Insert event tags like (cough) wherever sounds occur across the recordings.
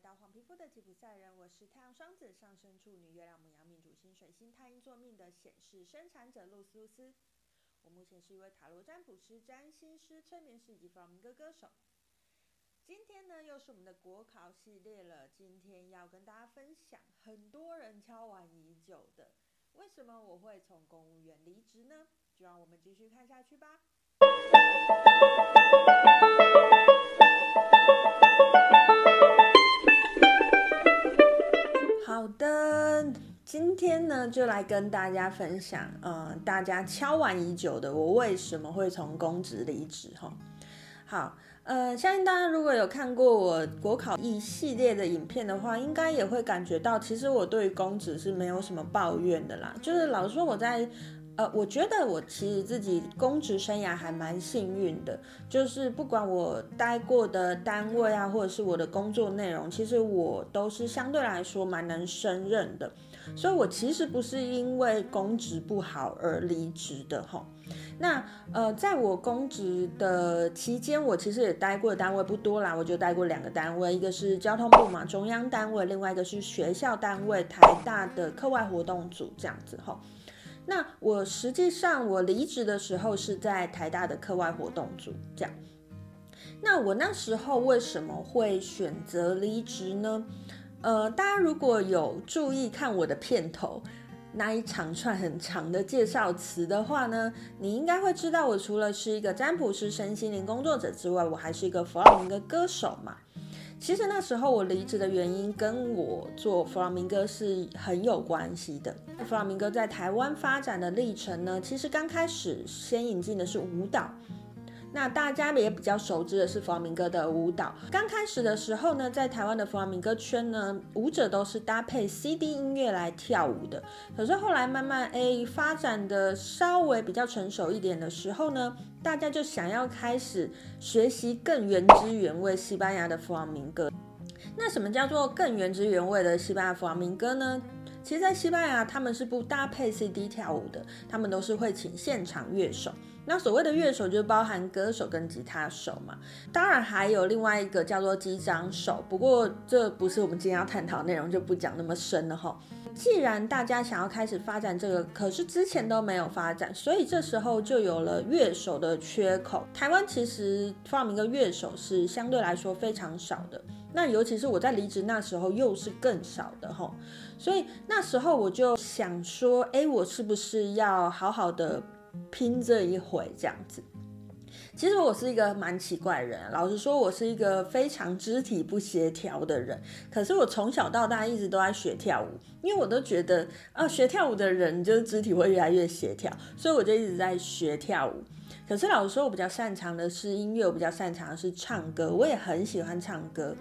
到黄皮肤的吉普赛人，我是太阳双子上升处女月亮牡羊命主星水星太阴坐命的显示生产者露丝露丝。我目前是一位塔罗占卜师、占星师、催眠师以及弗朗明哥歌手。今天呢，又是我们的国考系列了。今天要跟大家分享很多人敲碗已久的，为什么我会从公务员离职呢？就让我们继续看下去吧。的，今天呢，就来跟大家分享，呃，大家敲完已久的，我为什么会从公职离职？哈，好，呃，相信大家如果有看过我国考一系列的影片的话，应该也会感觉到，其实我对于公职是没有什么抱怨的啦，就是老实说我在。呃，我觉得我其实自己公职生涯还蛮幸运的，就是不管我待过的单位啊，或者是我的工作内容，其实我都是相对来说蛮能胜任的，所以我其实不是因为公职不好而离职的齁。那呃，在我公职的期间，我其实也待过的单位不多啦，我就待过两个单位，一个是交通部嘛，中央单位，另外一个是学校单位，台大的课外活动组这样子齁。那我实际上我离职的时候是在台大的课外活动组，这样。那我那时候为什么会选择离职呢？呃，大家如果有注意看我的片头那一长串很长的介绍词的话呢，你应该会知道我除了是一个占卜师、身心灵工作者之外，我还是一个弗朗明哥歌手嘛。其实那时候我离职的原因跟我做弗朗明哥是很有关系的。弗朗明哥在台湾发展的历程呢，其实刚开始先引进的是舞蹈。那大家也比较熟知的是弗朗明哥的舞蹈。刚开始的时候呢，在台湾的弗朗明哥圈呢，舞者都是搭配 CD 音乐来跳舞的。可是后来慢慢诶发展的稍微比较成熟一点的时候呢，大家就想要开始学习更原汁原味西班牙的弗朗明哥。那什么叫做更原汁原味的西班牙弗朗明哥呢？其实，在西班牙他们是不搭配 CD 跳舞的，他们都是会请现场乐手。那所谓的乐手就包含歌手跟吉他手嘛，当然还有另外一个叫做击掌手，不过这不是我们今天要探讨内容，就不讲那么深了哈。既然大家想要开始发展这个，可是之前都没有发展，所以这时候就有了乐手的缺口。台湾其实发明个乐手是相对来说非常少的，那尤其是我在离职那时候又是更少的哈，所以那时候我就想说，哎，我是不是要好好的拼这一回这样子。其实我是一个蛮奇怪的人，老实说，我是一个非常肢体不协调的人。可是我从小到大一直都在学跳舞，因为我都觉得啊，学跳舞的人就是肢体会越来越协调，所以我就一直在学跳舞。可是老实说，我比较擅长的是音乐，我比较擅长的是唱歌，我也很喜欢唱歌，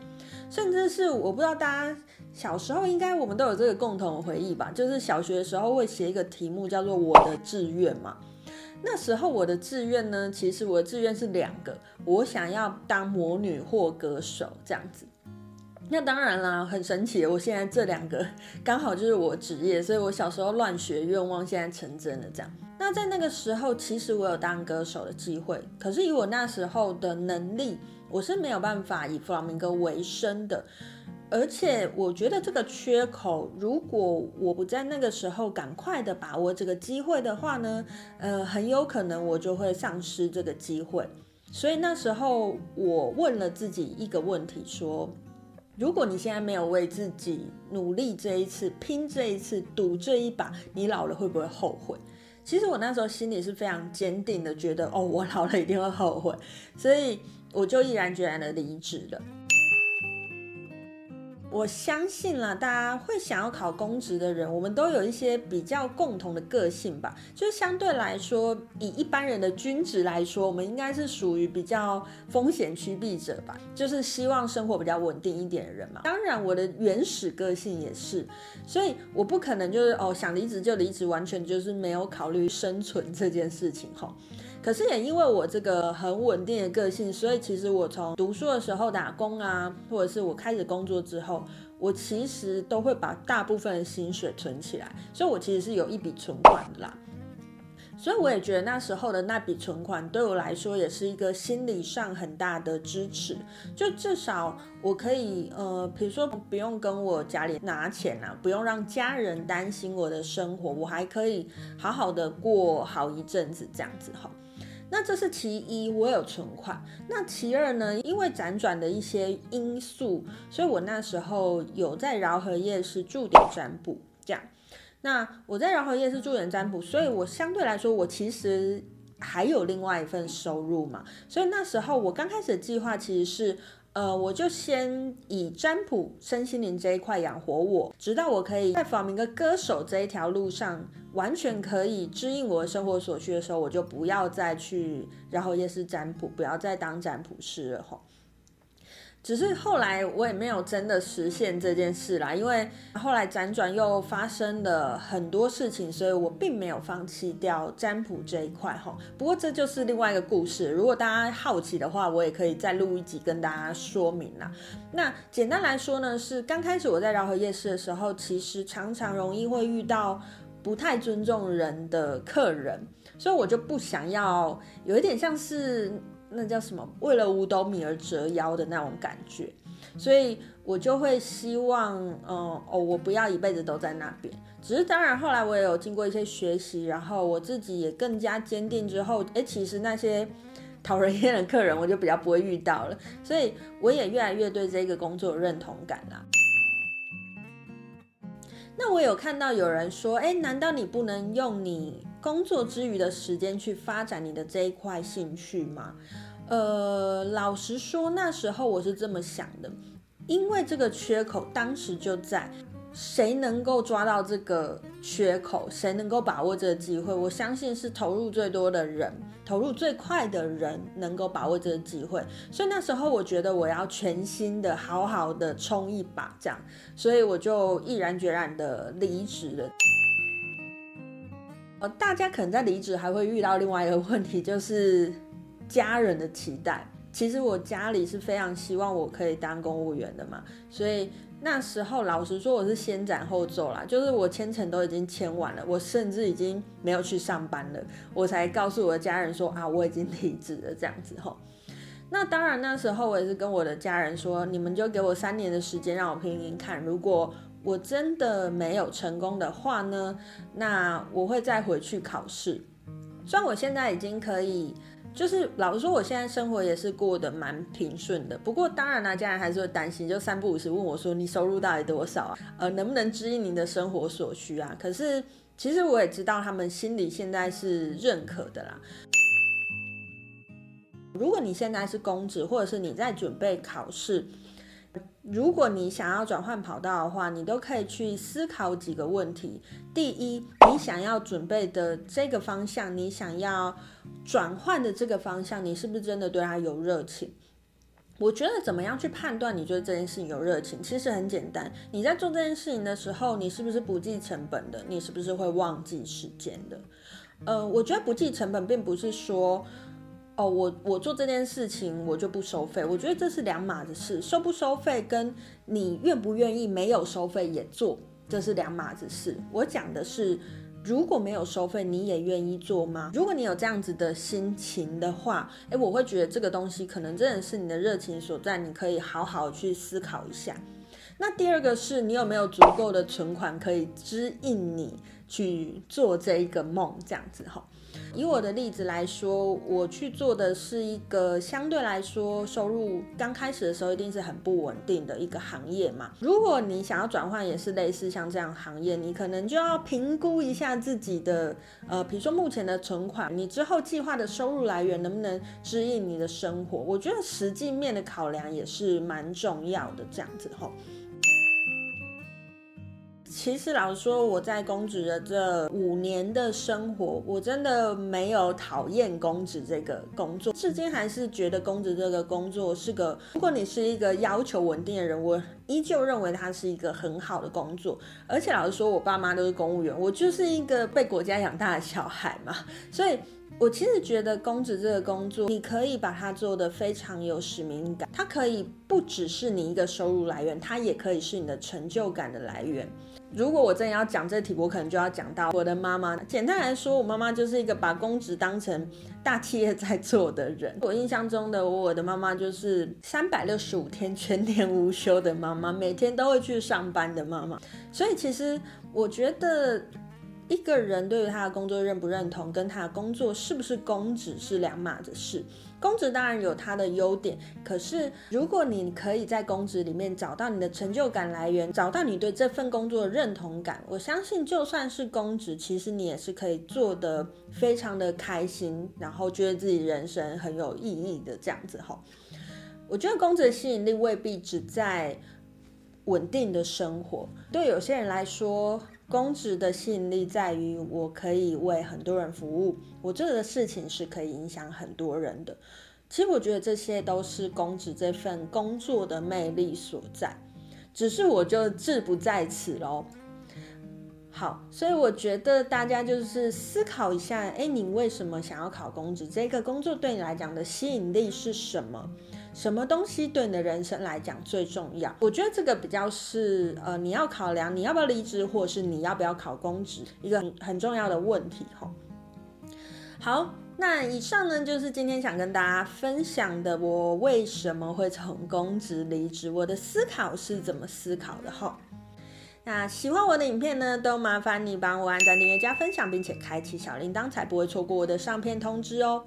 甚至是我不知道大家小时候应该我们都有这个共同的回忆吧，就是小学的时候会写一个题目叫做我的志愿嘛。那时候我的志愿呢，其实我的志愿是两个，我想要当魔女或歌手这样子。那当然啦，很神奇，我现在这两个 (laughs) 刚好就是我职业，所以我小时候乱学愿望，现在成真了这样。那在那个时候，其实我有当歌手的机会，可是以我那时候的能力，我是没有办法以弗朗明哥为生的。而且我觉得这个缺口，如果我不在那个时候赶快的把握这个机会的话呢，呃，很有可能我就会丧失这个机会。所以那时候我问了自己一个问题，说：如果你现在没有为自己努力这一次、拼这一次、赌这一把，你老了会不会后悔？其实我那时候心里是非常坚定的，觉得哦，我老了一定会后悔，所以我就毅然决然的离职了。我相信啦，大家会想要考公职的人，我们都有一些比较共同的个性吧。就是相对来说，以一般人的均值来说，我们应该是属于比较风险趋避者吧。就是希望生活比较稳定一点的人嘛。当然，我的原始个性也是，所以我不可能就是哦想离职就离职，完全就是没有考虑生存这件事情哈。可是也因为我这个很稳定的个性，所以其实我从读书的时候打工啊，或者是我开始工作之后，我其实都会把大部分的薪水存起来，所以我其实是有一笔存款的啦。所以我也觉得那时候的那笔存款对我来说也是一个心理上很大的支持，就至少我可以呃，比如说不用跟我家里拿钱啊，不用让家人担心我的生活，我还可以好好的过好一阵子这样子哈。那这是其一，我有存款。那其二呢？因为辗转的一些因素，所以我那时候有在饶河夜市驻点占卜，这样。那我在饶河夜市驻点占卜，所以我相对来说，我其实还有另外一份收入嘛。所以那时候我刚开始的计划其实是。呃，我就先以占卜身心灵这一块养活我，直到我可以在访明个歌手这一条路上完全可以支应我的生活所需的时候，我就不要再去然后也是占卜，不要再当占卜师了吼。只是后来我也没有真的实现这件事啦，因为后来辗转又发生了很多事情，所以我并没有放弃掉占卜这一块哈。不过这就是另外一个故事，如果大家好奇的话，我也可以再录一集跟大家说明啦。那简单来说呢，是刚开始我在饶河夜市的时候，其实常常容易会遇到不太尊重人的客人，所以我就不想要有一点像是。那叫什么？为了五斗米而折腰的那种感觉，所以我就会希望，嗯，哦，我不要一辈子都在那边。只是当然，后来我也有经过一些学习，然后我自己也更加坚定之后，哎，其实那些讨人厌的客人，我就比较不会遇到了。所以我也越来越对这个工作有认同感啦。那我有看到有人说，哎，难道你不能用你工作之余的时间去发展你的这一块兴趣吗？呃，老实说，那时候我是这么想的，因为这个缺口当时就在，谁能够抓到这个缺口，谁能够把握这个机会，我相信是投入最多的人，投入最快的人能够把握这个机会。所以那时候我觉得我要全心的好好的冲一把，这样，所以我就毅然决然的离职了。呃，大家可能在离职还会遇到另外一个问题，就是家人的期待。其实我家里是非常希望我可以当公务员的嘛，所以那时候老实说我是先斩后奏啦，就是我签呈都已经签完了，我甚至已经没有去上班了，我才告诉我的家人说啊，我已经离职了这样子吼。那当然那时候我也是跟我的家人说，你们就给我三年的时间让我拼拼看，如果。我真的没有成功的话呢，那我会再回去考试。虽然我现在已经可以，就是老实说，我现在生活也是过得蛮平顺的。不过当然呢，家人还是会担心，就三不五时问我说：“你收入到底多少啊？呃，能不能支应您的生活所需啊？”可是其实我也知道，他们心里现在是认可的啦。如果你现在是公职，或者是你在准备考试。如果你想要转换跑道的话，你都可以去思考几个问题。第一，你想要准备的这个方向，你想要转换的这个方向，你是不是真的对它有热情？我觉得怎么样去判断你对这件事情有热情？其实很简单，你在做这件事情的时候，你是不是不计成本的？你是不是会忘记时间的？呃，我觉得不计成本，并不是说。哦，我我做这件事情我就不收费，我觉得这是两码子事，收不收费跟你愿不愿意没有收费也做，这是两码子事。我讲的是，如果没有收费，你也愿意做吗？如果你有这样子的心情的话，诶，我会觉得这个东西可能真的是你的热情所在，你可以好好去思考一下。那第二个是你有没有足够的存款可以支应你去做这一个梦，这样子哈。以我的例子来说，我去做的是一个相对来说收入刚开始的时候一定是很不稳定的一个行业嘛。如果你想要转换，也是类似像这样行业，你可能就要评估一下自己的呃，比如说目前的存款，你之后计划的收入来源能不能支应你的生活？我觉得实际面的考量也是蛮重要的，这样子吼。其实老实说，我在公职的这五年的生活，我真的没有讨厌公职这个工作，至今还是觉得公职这个工作是个，如果你是一个要求稳定的人，我依旧认为它是一个很好的工作。而且老实说，我爸妈都是公务员，我就是一个被国家养大的小孩嘛，所以我其实觉得公职这个工作，你可以把它做得非常有使命感，它可以不只是你一个收入来源，它也可以是你的成就感的来源。如果我真的要讲这题，我可能就要讲到我的妈妈。简单来说，我妈妈就是一个把公职当成大企业在做的人。(laughs) 我印象中的我，的妈妈就是三百六十五天全年无休的妈妈，每天都会去上班的妈妈。所以其实我觉得。一个人对于他的工作认不认同，跟他的工作是不是公职是两码子事。公职当然有它的优点，可是如果你可以在公职里面找到你的成就感来源，找到你对这份工作的认同感，我相信就算是公职，其实你也是可以做得非常的开心，然后觉得自己人生很有意义的这样子哈。我觉得公职的吸引力未必只在稳定的生活，对有些人来说。公职的吸引力在于，我可以为很多人服务，我做的事情是可以影响很多人的。其实我觉得这些都是公职这份工作的魅力所在，只是我就志不在此喽。好，所以我觉得大家就是思考一下，哎，你为什么想要考公职？这个工作对你来讲的吸引力是什么？什么东西对你的人生来讲最重要？我觉得这个比较是呃，你要考量你要不要离职，或者是你要不要考公职，一个很很重要的问题齁。好，那以上呢就是今天想跟大家分享的，我为什么会从公职离职，我的思考是怎么思考的齁。那喜欢我的影片呢，都麻烦你帮我按赞、订阅、加分享，并且开启小铃铛，才不会错过我的上片通知哦。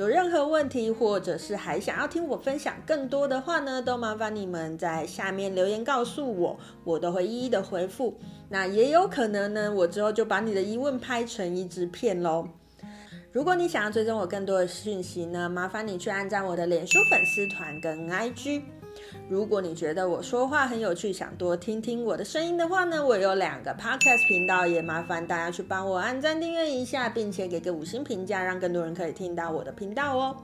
有任何问题，或者是还想要听我分享更多的话呢，都麻烦你们在下面留言告诉我，我都会一一的回复。那也有可能呢，我之后就把你的疑问拍成一支片喽。如果你想要追踪我更多的讯息呢，麻烦你去按赞我的脸书粉丝团跟 IG。如果你觉得我说话很有趣，想多听听我的声音的话呢，我有两个 podcast 频道，也麻烦大家去帮我按赞订阅一下，并且给个五星评价，让更多人可以听到我的频道哦。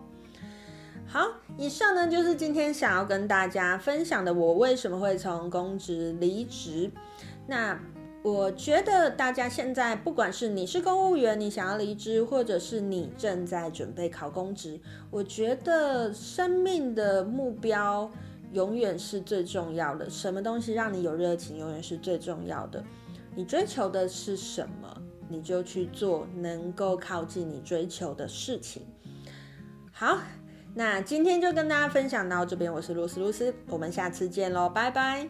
好，以上呢就是今天想要跟大家分享的，我为什么会从公职离职。那我觉得大家现在不管是你是公务员，你想要离职，或者是你正在准备考公职，我觉得生命的目标。永远是最重要的。什么东西让你有热情？永远是最重要的。你追求的是什么？你就去做能够靠近你追求的事情。好，那今天就跟大家分享到这边。我是露丝，露丝，我们下次见喽。拜拜！